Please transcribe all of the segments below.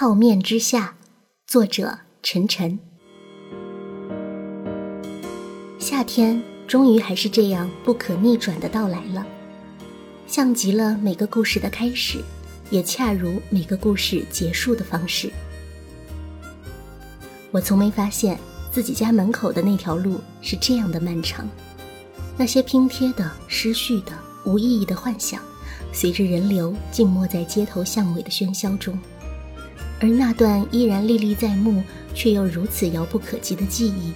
泡面之夏，作者陈晨。夏天终于还是这样不可逆转的到来了，像极了每个故事的开始，也恰如每个故事结束的方式。我从没发现自己家门口的那条路是这样的漫长，那些拼贴的、失序的、无意义的幻想，随着人流静默在街头巷尾的喧嚣中。而那段依然历历在目，却又如此遥不可及的记忆，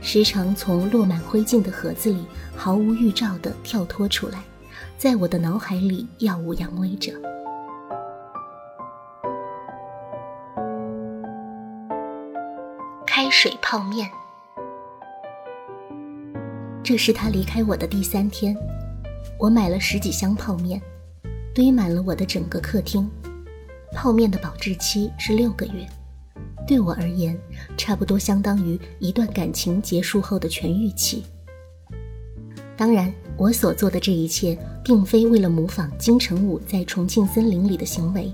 时常从落满灰烬的盒子里毫无预兆地跳脱出来，在我的脑海里耀武扬威着。开水泡面，这是他离开我的第三天，我买了十几箱泡面，堆满了我的整个客厅。泡面的保质期是六个月，对我而言，差不多相当于一段感情结束后的痊愈期。当然，我所做的这一切，并非为了模仿金城武在重庆森林里的行为，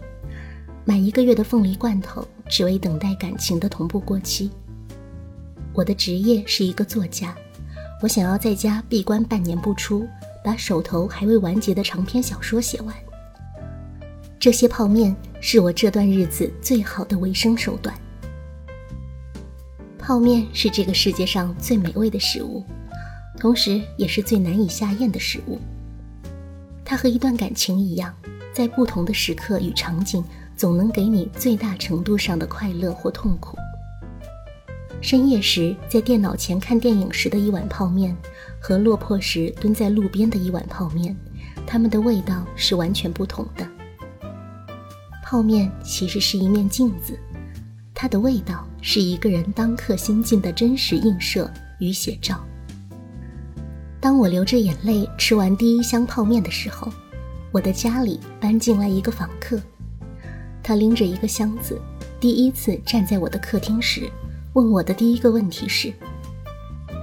买一个月的凤梨罐头，只为等待感情的同步过期。我的职业是一个作家，我想要在家闭关半年不出，把手头还未完结的长篇小说写完。这些泡面是我这段日子最好的维生手段。泡面是这个世界上最美味的食物，同时也是最难以下咽的食物。它和一段感情一样，在不同的时刻与场景，总能给你最大程度上的快乐或痛苦。深夜时在电脑前看电影时的一碗泡面，和落魄时蹲在路边的一碗泡面，它们的味道是完全不同的。泡面其实是一面镜子，它的味道是一个人当刻心境的真实映射与写照。当我流着眼泪吃完第一箱泡面的时候，我的家里搬进来一个访客，他拎着一个箱子，第一次站在我的客厅时，问我的第一个问题是：“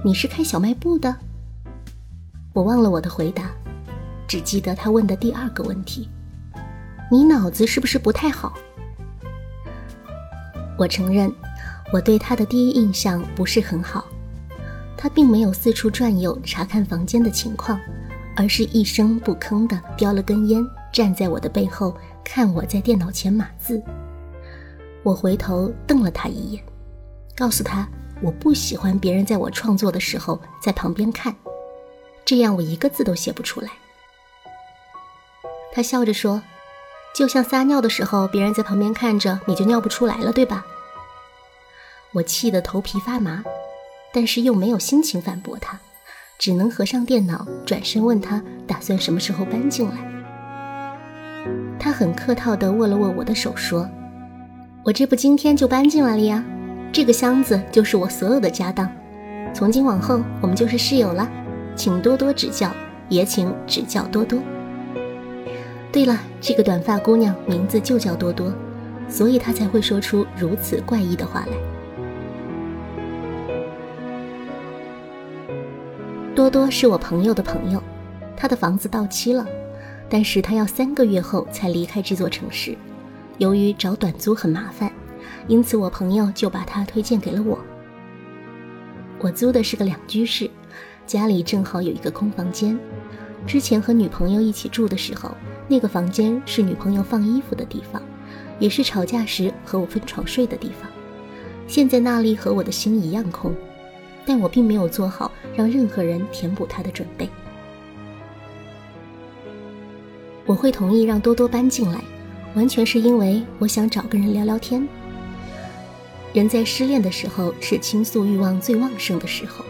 你是开小卖部的？”我忘了我的回答，只记得他问的第二个问题。你脑子是不是不太好？我承认，我对他的第一印象不是很好。他并没有四处转悠查看房间的情况，而是一声不吭地叼了根烟，站在我的背后看我在电脑前码字。我回头瞪了他一眼，告诉他我不喜欢别人在我创作的时候在旁边看，这样我一个字都写不出来。他笑着说。就像撒尿的时候，别人在旁边看着，你就尿不出来了，对吧？我气得头皮发麻，但是又没有心情反驳他，只能合上电脑，转身问他打算什么时候搬进来。他很客套地握了握我的手，说：“我这不今天就搬进来了呀，这个箱子就是我所有的家当，从今往后我们就是室友了，请多多指教，也请指教多多。”对了，这个短发姑娘名字就叫多多，所以她才会说出如此怪异的话来。多多是我朋友的朋友，他的房子到期了，但是他要三个月后才离开这座城市。由于找短租很麻烦，因此我朋友就把他推荐给了我。我租的是个两居室，家里正好有一个空房间。之前和女朋友一起住的时候。那个房间是女朋友放衣服的地方，也是吵架时和我分床睡的地方。现在那里和我的心一样空，但我并没有做好让任何人填补它的准备。我会同意让多多搬进来，完全是因为我想找个人聊聊天。人在失恋的时候是倾诉欲望最旺盛的时候，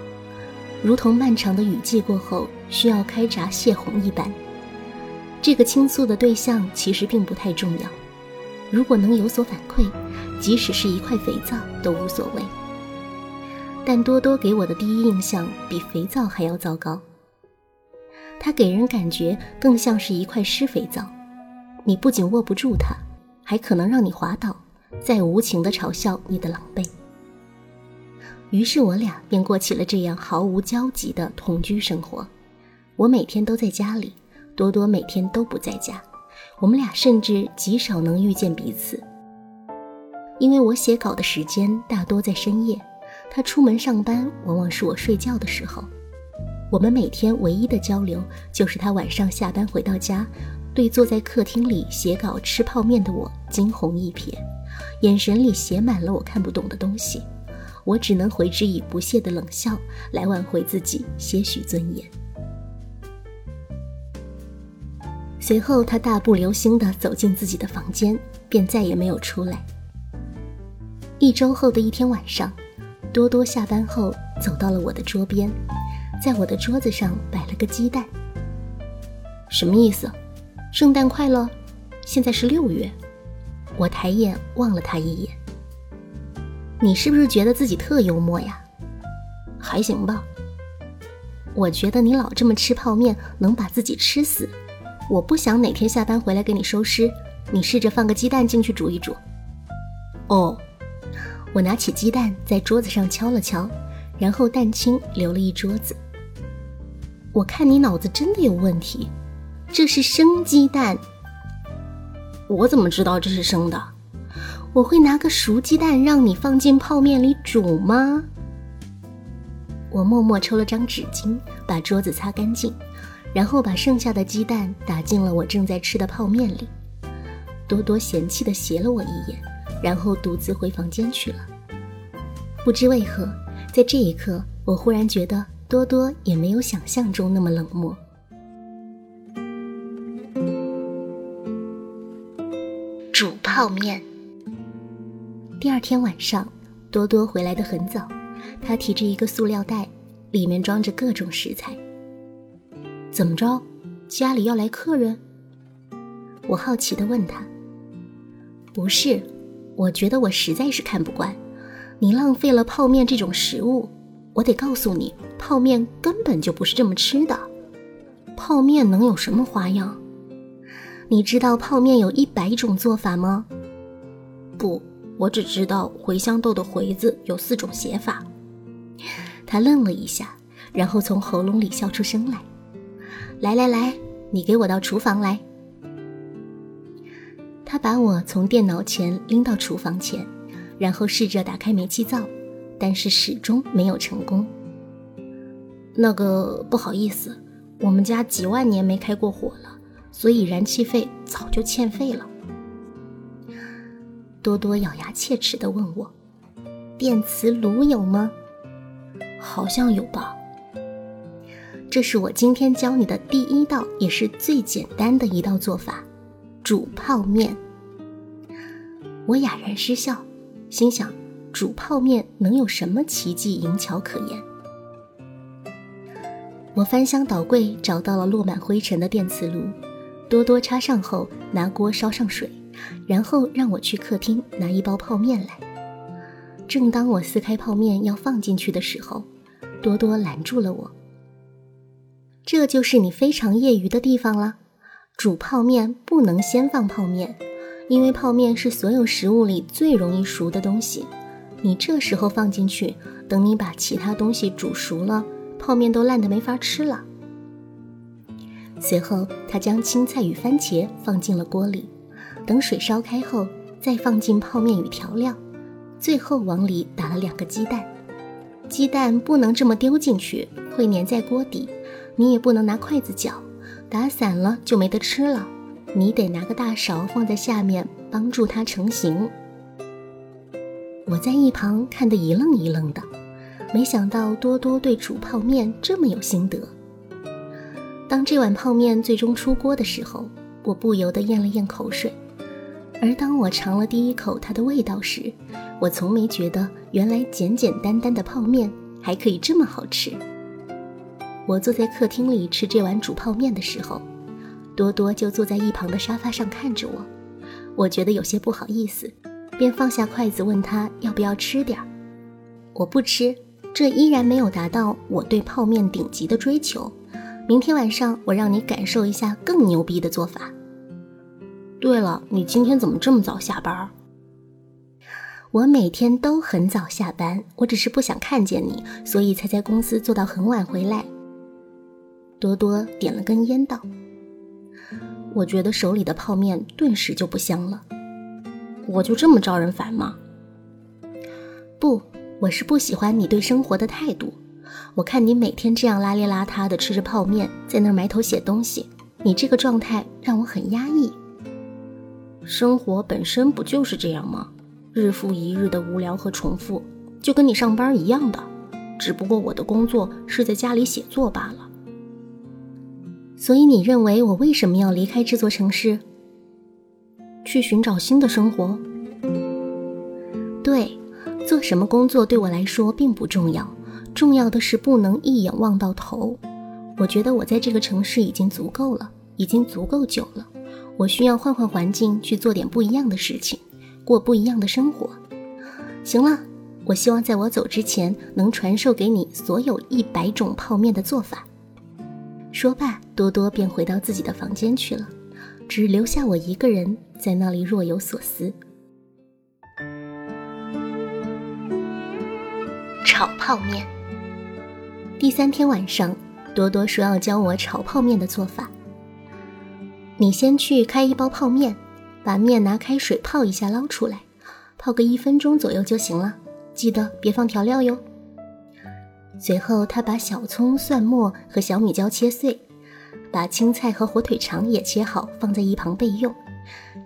如同漫长的雨季过后需要开闸泄洪一般。这个倾诉的对象其实并不太重要，如果能有所反馈，即使是一块肥皂都无所谓。但多多给我的第一印象比肥皂还要糟糕，它给人感觉更像是一块湿肥皂，你不仅握不住它，还可能让你滑倒，再无情地嘲笑你的狼狈。于是我俩便过起了这样毫无交集的同居生活，我每天都在家里。多多每天都不在家，我们俩甚至极少能遇见彼此。因为我写稿的时间大多在深夜，他出门上班往往是我睡觉的时候。我们每天唯一的交流就是他晚上下班回到家，对坐在客厅里写稿吃泡面的我惊鸿一瞥，眼神里写满了我看不懂的东西，我只能回之以不屑的冷笑来挽回自己些许尊严。随后，他大步流星地走进自己的房间，便再也没有出来。一周后的一天晚上，多多下班后走到了我的桌边，在我的桌子上摆了个鸡蛋。什么意思？圣诞快乐！现在是六月。我抬眼望了他一眼。你是不是觉得自己特幽默呀？还行吧。我觉得你老这么吃泡面，能把自己吃死。我不想哪天下班回来给你收尸，你试着放个鸡蛋进去煮一煮。哦，我拿起鸡蛋在桌子上敲了敲，然后蛋清流了一桌子。我看你脑子真的有问题，这是生鸡蛋。我怎么知道这是生的？我会拿个熟鸡蛋让你放进泡面里煮吗？我默默抽了张纸巾，把桌子擦干净。然后把剩下的鸡蛋打进了我正在吃的泡面里，多多嫌弃的斜了我一眼，然后独自回房间去了。不知为何，在这一刻，我忽然觉得多多也没有想象中那么冷漠。煮泡面。第二天晚上，多多回来的很早，他提着一个塑料袋，里面装着各种食材。怎么着？家里要来客人？我好奇地问他。不是，我觉得我实在是看不惯，你浪费了泡面这种食物。我得告诉你，泡面根本就不是这么吃的。泡面能有什么花样？你知道泡面有一百种做法吗？不，我只知道茴香豆的“茴”字有四种写法。他愣了一下，然后从喉咙里笑出声来。来来来，你给我到厨房来。他把我从电脑前拎到厨房前，然后试着打开煤气灶，但是始终没有成功。那个不好意思，我们家几万年没开过火了，所以燃气费早就欠费了。多多咬牙切齿地问我：“电磁炉有吗？”好像有吧。这是我今天教你的第一道，也是最简单的一道做法——煮泡面。我哑然失笑，心想：煮泡面能有什么奇技淫巧可言？我翻箱倒柜找到了落满灰尘的电磁炉，多多插上后，拿锅烧上水，然后让我去客厅拿一包泡面来。正当我撕开泡面要放进去的时候，多多拦住了我。这就是你非常业余的地方了。煮泡面不能先放泡面，因为泡面是所有食物里最容易熟的东西。你这时候放进去，等你把其他东西煮熟了，泡面都烂得没法吃了。随后，他将青菜与番茄放进了锅里，等水烧开后，再放进泡面与调料，最后往里打了两个鸡蛋。鸡蛋不能这么丢进去，会粘在锅底。你也不能拿筷子搅，打散了就没得吃了。你得拿个大勺放在下面，帮助它成型。我在一旁看得一愣一愣的，没想到多多对煮泡面这么有心得。当这碗泡面最终出锅的时候，我不由得咽了咽口水。而当我尝了第一口它的味道时，我从没觉得原来简简单单的泡面还可以这么好吃。我坐在客厅里吃这碗煮泡面的时候，多多就坐在一旁的沙发上看着我。我觉得有些不好意思，便放下筷子问他要不要吃点儿。我不吃，这依然没有达到我对泡面顶级的追求。明天晚上我让你感受一下更牛逼的做法。对了，你今天怎么这么早下班？我每天都很早下班，我只是不想看见你，所以才在公司做到很晚回来。多多点了根烟，道：“我觉得手里的泡面顿时就不香了。我就这么招人烦吗？不，我是不喜欢你对生活的态度。我看你每天这样邋里邋遢的吃着泡面，在那儿埋头写东西，你这个状态让我很压抑。生活本身不就是这样吗？日复一日的无聊和重复，就跟你上班一样的，只不过我的工作是在家里写作罢了。所以你认为我为什么要离开这座城市，去寻找新的生活？对，做什么工作对我来说并不重要，重要的是不能一眼望到头。我觉得我在这个城市已经足够了，已经足够久了。我需要换换环境，去做点不一样的事情，过不一样的生活。行了，我希望在我走之前能传授给你所有一百种泡面的做法。说罢，多多便回到自己的房间去了，只留下我一个人在那里若有所思。炒泡面。第三天晚上，多多说要教我炒泡面的做法。你先去开一包泡面，把面拿开水泡一下，捞出来，泡个一分钟左右就行了。记得别放调料哟。随后，他把小葱、蒜末和小米椒切碎，把青菜和火腿肠也切好，放在一旁备用。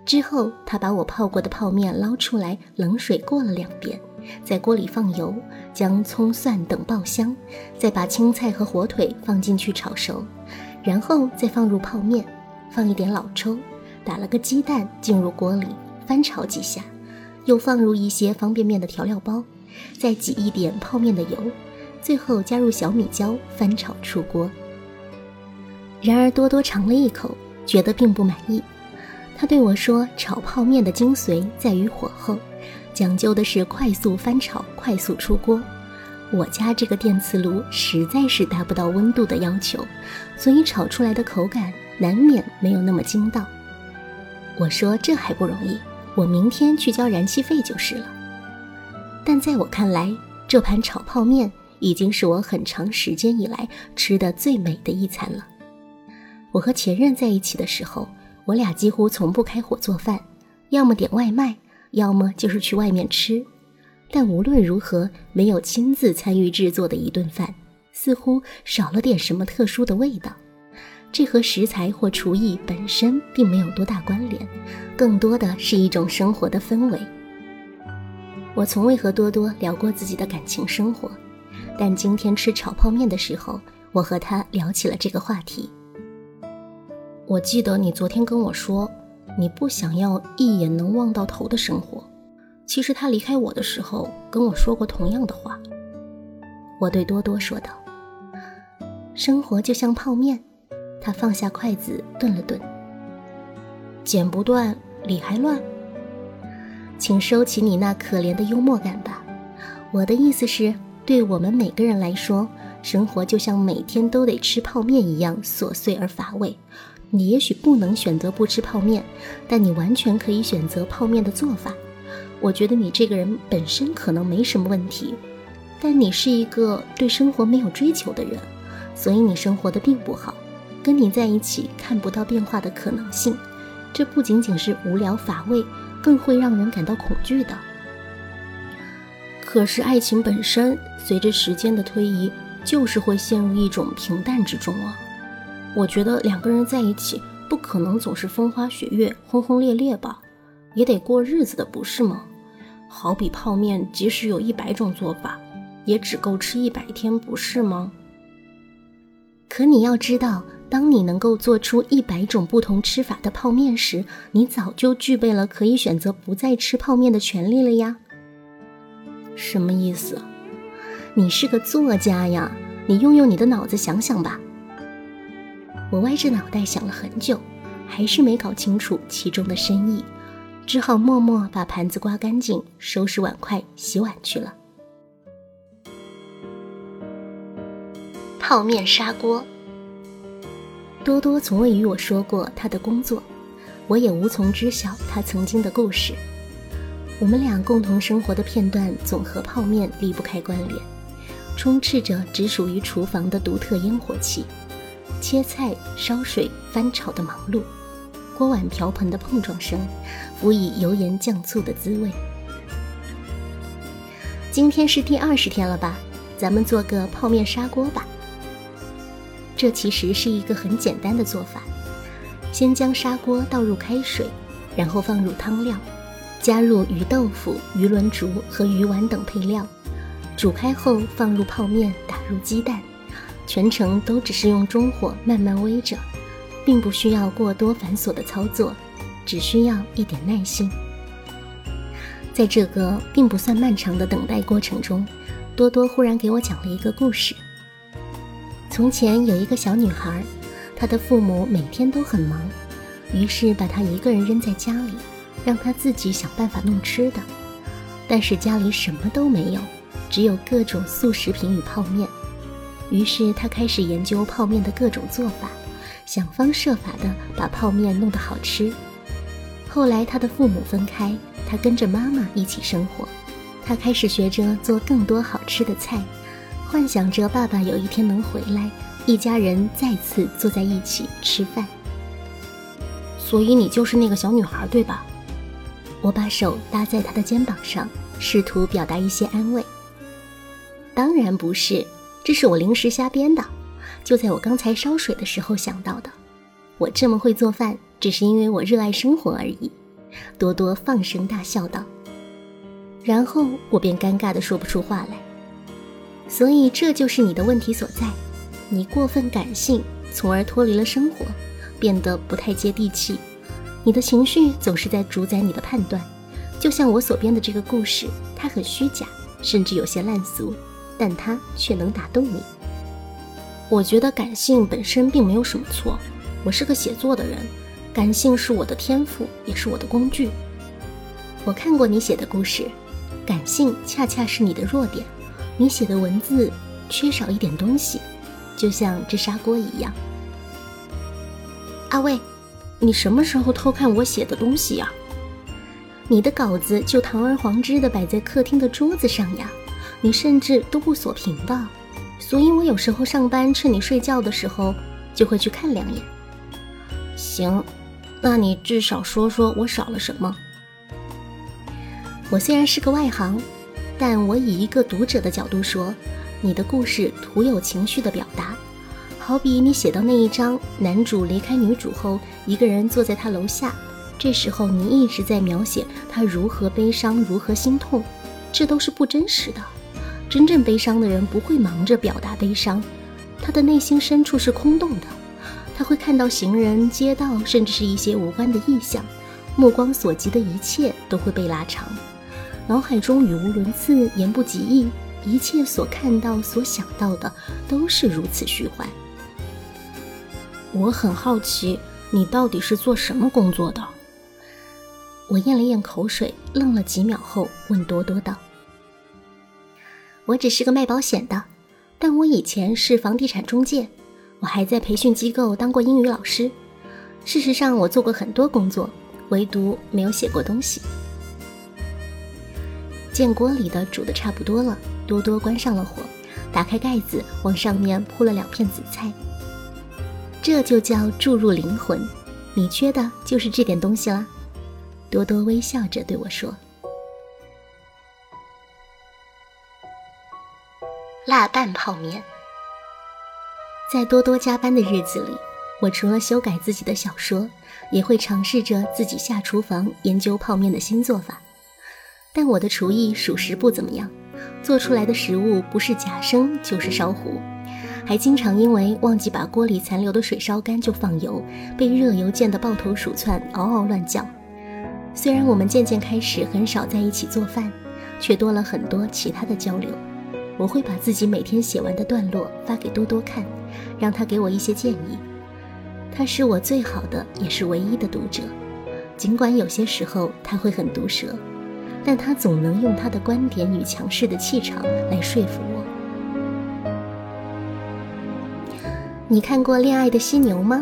之后，他把我泡过的泡面捞出来，冷水过了两遍，在锅里放油，将葱蒜等爆香，再把青菜和火腿放进去炒熟，然后再放入泡面，放一点老抽，打了个鸡蛋进入锅里翻炒几下，又放入一些方便面的调料包，再挤一点泡面的油。最后加入小米椒，翻炒出锅。然而多多尝了一口，觉得并不满意。他对我说：“炒泡面的精髓在于火候，讲究的是快速翻炒、快速出锅。我家这个电磁炉实在是达不到温度的要求，所以炒出来的口感难免没有那么筋道。”我说：“这还不容易，我明天去交燃气费就是了。”但在我看来，这盘炒泡面。已经是我很长时间以来吃的最美的一餐了。我和前任在一起的时候，我俩几乎从不开火做饭，要么点外卖，要么就是去外面吃。但无论如何，没有亲自参与制作的一顿饭，似乎少了点什么特殊的味道。这和食材或厨艺本身并没有多大关联，更多的是一种生活的氛围。我从未和多多聊过自己的感情生活。但今天吃炒泡面的时候，我和他聊起了这个话题。我记得你昨天跟我说，你不想要一眼能望到头的生活。其实他离开我的时候跟我说过同样的话。我对多多说道：“生活就像泡面。”他放下筷子，顿了顿，剪不断，理还乱。请收起你那可怜的幽默感吧。我的意思是。对我们每个人来说，生活就像每天都得吃泡面一样琐碎而乏味。你也许不能选择不吃泡面，但你完全可以选择泡面的做法。我觉得你这个人本身可能没什么问题，但你是一个对生活没有追求的人，所以你生活的并不好。跟你在一起看不到变化的可能性，这不仅仅是无聊乏味，更会让人感到恐惧的。可是爱情本身，随着时间的推移，就是会陷入一种平淡之中啊。我觉得两个人在一起，不可能总是风花雪月、轰轰烈烈吧，也得过日子的，不是吗？好比泡面，即使有一百种做法，也只够吃一百天，不是吗？可你要知道，当你能够做出一百种不同吃法的泡面时，你早就具备了可以选择不再吃泡面的权利了呀。什么意思？你是个作家呀，你用用你的脑子想想吧。我歪着脑袋想了很久，还是没搞清楚其中的深意，只好默默把盘子刮干净，收拾碗筷，洗碗去了。泡面砂锅。多多从未与我说过他的工作，我也无从知晓他曾经的故事。我们俩共同生活的片段总和泡面离不开关联，充斥着只属于厨房的独特烟火气，切菜、烧水、翻炒的忙碌，锅碗瓢盆的碰撞声，辅以油盐酱醋的滋味。今天是第二十天了吧？咱们做个泡面砂锅吧。这其实是一个很简单的做法，先将砂锅倒入开水，然后放入汤料，加入鱼豆腐、鱼轮竹和鱼丸等配料，煮开后放入泡面，打入鸡蛋，全程都只是用中火慢慢煨着，并不需要过多繁琐的操作，只需要一点耐心。在这个并不算漫长的等待过程中，多多忽然给我讲了一个故事。从前有一个小女孩，她的父母每天都很忙，于是把她一个人扔在家里，让他自己想办法弄吃的。但是家里什么都没有，只有各种速食品与泡面。于是他开始研究泡面的各种做法，想方设法的把泡面弄得好吃。后来他的父母分开，他跟着妈妈一起生活，他开始学着做更多好吃的菜。幻想着爸爸有一天能回来，一家人再次坐在一起吃饭。所以你就是那个小女孩，对吧？我把手搭在他的肩膀上，试图表达一些安慰。当然不是，这是我临时瞎编的，就在我刚才烧水的时候想到的。我这么会做饭，只是因为我热爱生活而已。多多放声大笑道。然后我便尴尬的说不出话来。所以这就是你的问题所在，你过分感性，从而脱离了生活，变得不太接地气。你的情绪总是在主宰你的判断，就像我所编的这个故事，它很虚假，甚至有些烂俗，但它却能打动你。我觉得感性本身并没有什么错，我是个写作的人，感性是我的天赋，也是我的工具。我看过你写的故事，感性恰恰是你的弱点。你写的文字缺少一点东西，就像这砂锅一样。阿卫，你什么时候偷看我写的东西呀？你的稿子就堂而皇之的摆在客厅的桌子上呀，你甚至都不锁屏的。所以我有时候上班趁你睡觉的时候，就会去看两眼。行，那你至少说说我少了什么？我虽然是个外行。但我以一个读者的角度说，你的故事徒有情绪的表达，好比你写到那一章，男主离开女主后，一个人坐在他楼下，这时候你一直在描写他如何悲伤，如何心痛，这都是不真实的。真正悲伤的人不会忙着表达悲伤，他的内心深处是空洞的，他会看到行人、街道，甚至是一些无关的意象，目光所及的一切都会被拉长。脑海中语无伦次，言不及义，一切所看到、所想到的都是如此虚幻。我很好奇，你到底是做什么工作的？我咽了咽口水，愣了几秒后，问多多道：“我只是个卖保险的，但我以前是房地产中介，我还在培训机构当过英语老师。事实上，我做过很多工作，唯独没有写过东西。”见锅里的煮的差不多了，多多关上了火，打开盖子，往上面铺了两片紫菜。这就叫注入灵魂，你缺的就是这点东西啦。多多微笑着对我说：“辣拌泡面。”在多多加班的日子里，我除了修改自己的小说，也会尝试着自己下厨房研究泡面的新做法。但我的厨艺属实不怎么样，做出来的食物不是假生就是烧糊，还经常因为忘记把锅里残留的水烧干就放油，被热油溅得抱头鼠窜，嗷嗷乱叫。虽然我们渐渐开始很少在一起做饭，却多了很多其他的交流。我会把自己每天写完的段落发给多多看，让他给我一些建议。他是我最好的也是唯一的读者，尽管有些时候他会很毒舌。但他总能用他的观点与强势的气场来说服我。你看过《恋爱的犀牛》吗？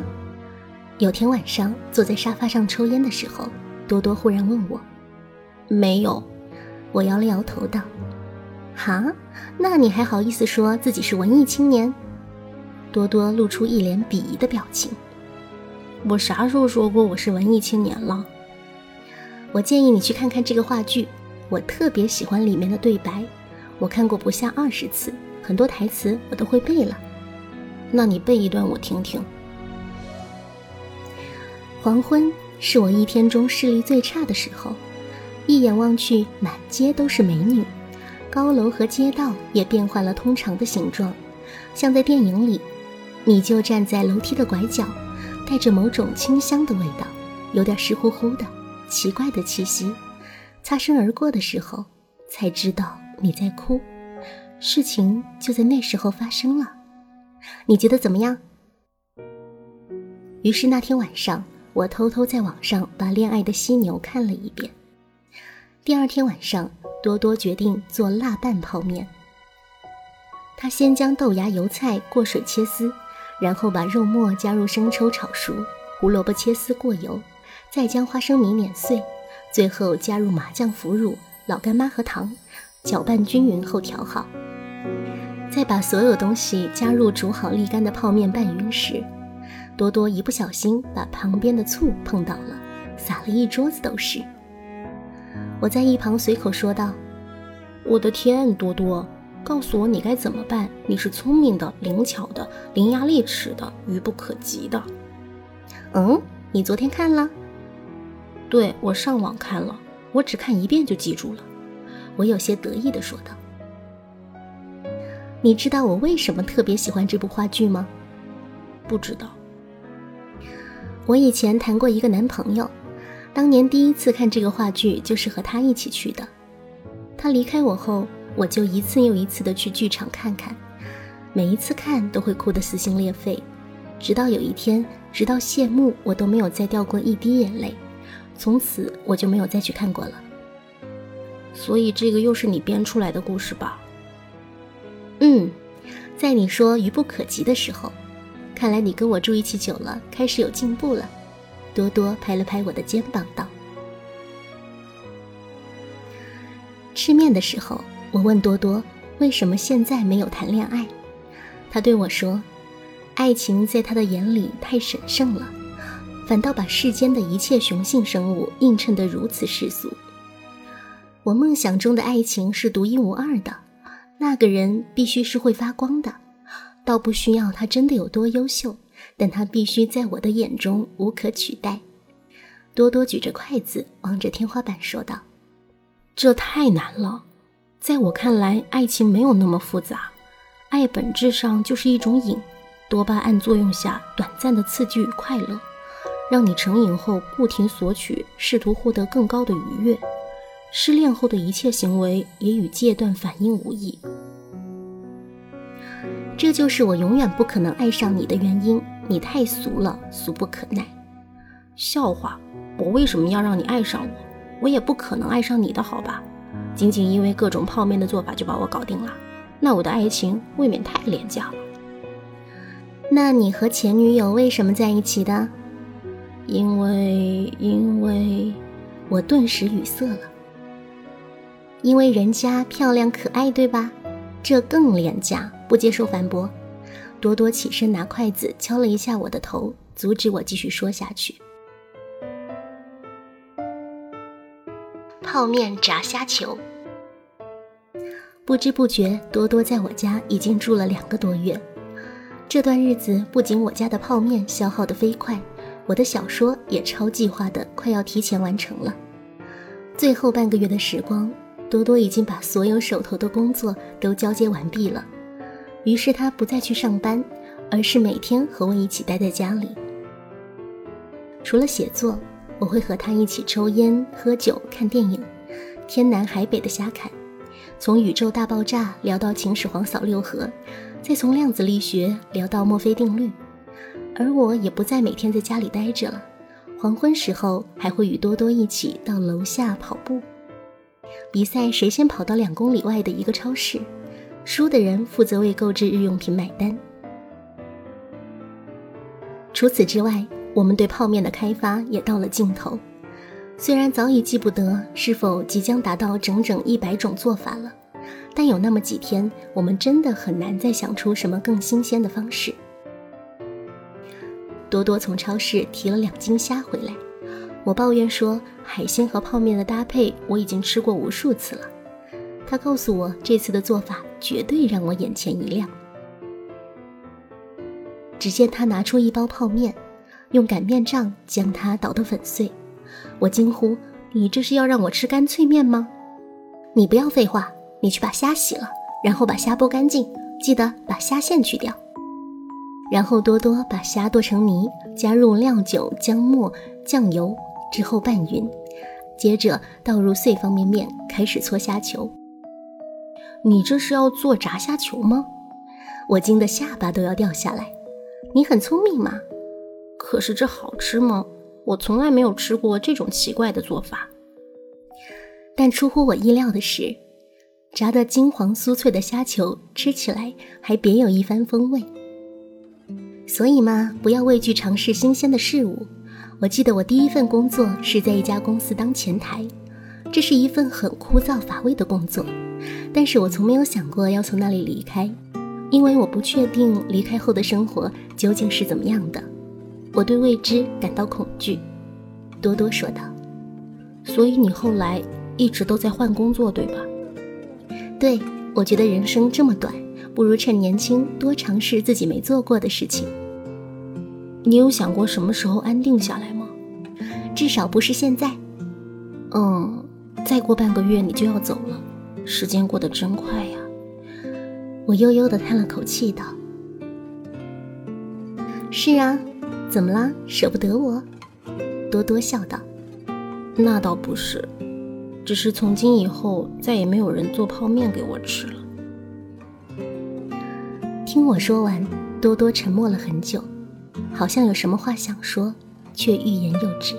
有天晚上坐在沙发上抽烟的时候，多多忽然问我：“没有。”我摇了摇头道：“哈，那你还好意思说自己是文艺青年？”多多露出一脸鄙夷的表情：“我啥时候说过我是文艺青年了？”我建议你去看看这个话剧，我特别喜欢里面的对白。我看过不下二十次，很多台词我都会背了。那你背一段我听听。黄昏是我一天中视力最差的时候，一眼望去，满街都是美女，高楼和街道也变换了通常的形状，像在电影里，你就站在楼梯的拐角，带着某种清香的味道，有点湿乎乎的奇怪的气息，擦身而过的时候，才知道你在哭，事情就在那时候发生了。你觉得怎么样？于是那天晚上，我偷偷在网上把《恋爱的犀牛》看了一遍。第二天晚上，多多决定做辣拌泡面。他先将豆芽、油菜过水切丝，然后把肉末加入生抽炒熟，胡萝卜切丝过油，再将花生米碾碎，最后加入麻酱、腐乳、老干妈和糖，搅拌均匀后调好。再把所有东西加入煮好沥干的泡面拌匀时，多多一不小心把旁边的醋碰倒了，洒了一桌子都是。我在一旁随口说道：“我的天，多多，告诉我你该怎么办？你是聪明的、灵巧的、伶牙俐齿的、愚不可及的。”嗯，你昨天看了？对，我上网看了，我只看一遍就记住了。我有些得意地说道。你知道我为什么特别喜欢这部话剧吗？不知道。我以前谈过一个男朋友，当年第一次看这个话剧就是和他一起去的。他离开我后，我就一次又一次的去剧场看看，每一次看都会哭得撕心裂肺，直到有一天，直到谢幕，我都没有再掉过一滴眼泪。从此我就没有再去看过了。所以这个又是你编出来的故事吧？嗯，在你说愚不可及的时候，看来你跟我住一起久了，开始有进步了。多多拍了拍我的肩膀，道：“吃面的时候，我问多多为什么现在没有谈恋爱。他对我说，爱情在他的眼里太神圣了，反倒把世间的一切雄性生物映衬得如此世俗。我梦想中的爱情是独一无二的。”那个人必须是会发光的，倒不需要他真的有多优秀，但他必须在我的眼中无可取代。多多举着筷子望着天花板说道：“这太难了，在我看来，爱情没有那么复杂，爱本质上就是一种瘾，多巴胺作用下短暂的刺激与快乐，让你成瘾后不停索取，试图获得更高的愉悦。”失恋后的一切行为也与戒断反应无异，这就是我永远不可能爱上你的原因。你太俗了，俗不可耐。笑话，我为什么要让你爱上我？我也不可能爱上你的，好吧？仅仅因为各种泡面的做法就把我搞定了，那我的爱情未免太廉价了。那你和前女友为什么在一起的？因为，因为，我顿时语塞了。因为人家漂亮可爱，对吧？这更廉价，不接受反驳。多多起身拿筷子敲了一下我的头，阻止我继续说下去。泡面炸虾球。不知不觉，多多在我家已经住了两个多月。这段日子，不仅我家的泡面消耗得飞快，我的小说也超计划的快要提前完成了。最后半个月的时光。多多已经把所有手头的工作都交接完毕了，于是他不再去上班，而是每天和我一起待在家里。除了写作，我会和他一起抽烟、喝酒、看电影，天南海北的瞎侃，从宇宙大爆炸聊到秦始皇扫六合，再从量子力学聊到墨菲定律。而我也不再每天在家里待着了，黄昏时候还会与多多一起到楼下跑步。比赛谁先跑到两公里外的一个超市，输的人负责为购置日用品买单。除此之外，我们对泡面的开发也到了尽头。虽然早已记不得是否即将达到整整一百种做法了，但有那么几天，我们真的很难再想出什么更新鲜的方式。多多从超市提了两斤虾回来。我抱怨说，海鲜和泡面的搭配我已经吃过无数次了。他告诉我，这次的做法绝对让我眼前一亮。只见他拿出一包泡面，用擀面杖将它捣得粉碎。我惊呼：“你这是要让我吃干脆面吗？”你不要废话，你去把虾洗了，然后把虾剥干净，记得把虾线去掉。然后多多把虾剁成泥，加入料酒、姜末、酱油，之后拌匀，接着倒入碎方便面，开始搓虾球。你这是要做炸虾球吗？我惊得下巴都要掉下来。你很聪明嘛？可是这好吃吗？我从来没有吃过这种奇怪的做法。但出乎我意料的是，炸得金黄酥脆的虾球吃起来还别有一番风味。所以嘛，不要畏惧尝试新鲜的事物。我记得我第一份工作是在一家公司当前台，这是一份很枯燥乏味的工作，但是我从没有想过要从那里离开，因为我不确定离开后的生活究竟是怎么样的。我对未知感到恐惧，多多说道。所以你后来一直都在换工作，对吧？对，我觉得人生这么短。不如趁年轻多尝试自己没做过的事情。你有想过什么时候安定下来吗？至少不是现在。嗯，再过半个月你就要走了，时间过得真快呀。我悠悠地叹了口气道：“是啊，怎么了？舍不得我？”多多笑道：“那倒不是，只是从今以后再也没有人做泡面给我吃了。”听我说完，多多沉默了很久，好像有什么话想说，却欲言又止。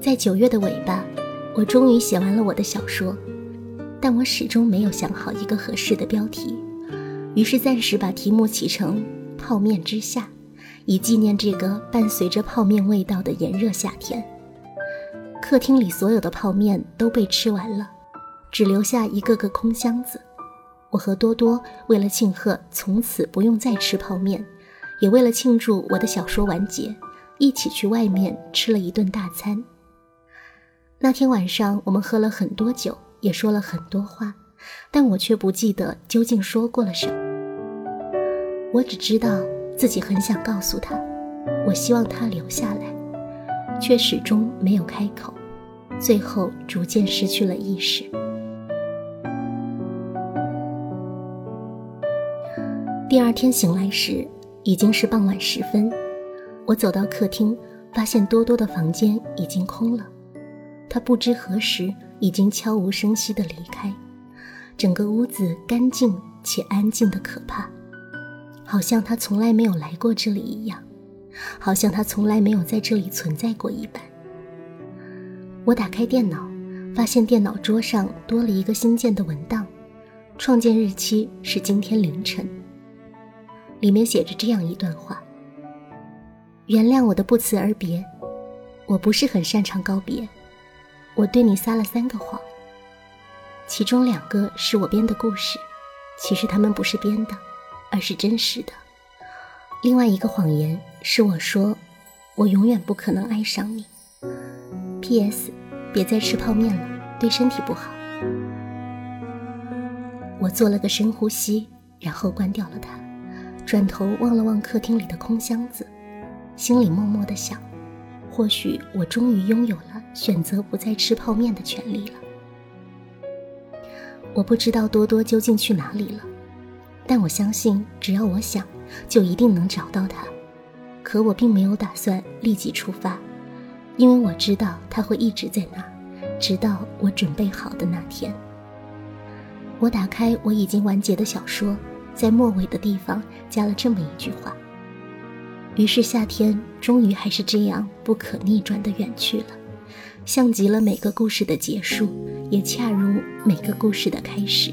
在九月的尾巴，我终于写完了我的小说，但我始终没有想好一个合适的标题，于是暂时把题目起成《泡面之夏》，以纪念这个伴随着泡面味道的炎热夏天。客厅里所有的泡面都被吃完了。只留下一个个空箱子。我和多多为了庆贺从此不用再吃泡面，也为了庆祝我的小说完结，一起去外面吃了一顿大餐。那天晚上，我们喝了很多酒，也说了很多话，但我却不记得究竟说过了什么。我只知道自己很想告诉他，我希望他留下来，却始终没有开口，最后逐渐失去了意识。第二天醒来时，已经是傍晚时分。我走到客厅，发现多多的房间已经空了。他不知何时已经悄无声息地离开，整个屋子干净且安静的可怕，好像他从来没有来过这里一样，好像他从来没有在这里存在过一般。我打开电脑，发现电脑桌上多了一个新建的文档，创建日期是今天凌晨。里面写着这样一段话：“原谅我的不辞而别，我不是很擅长告别。我对你撒了三个谎，其中两个是我编的故事，其实他们不是编的，而是真实的。另外一个谎言是我说，我永远不可能爱上你。P.S. 别再吃泡面了，对身体不好。”我做了个深呼吸，然后关掉了它。转头望了望客厅里的空箱子，心里默默的想：或许我终于拥有了选择不再吃泡面的权利了。我不知道多多究竟去哪里了，但我相信，只要我想，就一定能找到他。可我并没有打算立即出发，因为我知道他会一直在那，直到我准备好的那天。我打开我已经完结的小说。在末尾的地方加了这么一句话。于是夏天终于还是这样不可逆转的远去了，像极了每个故事的结束，也恰如每个故事的开始。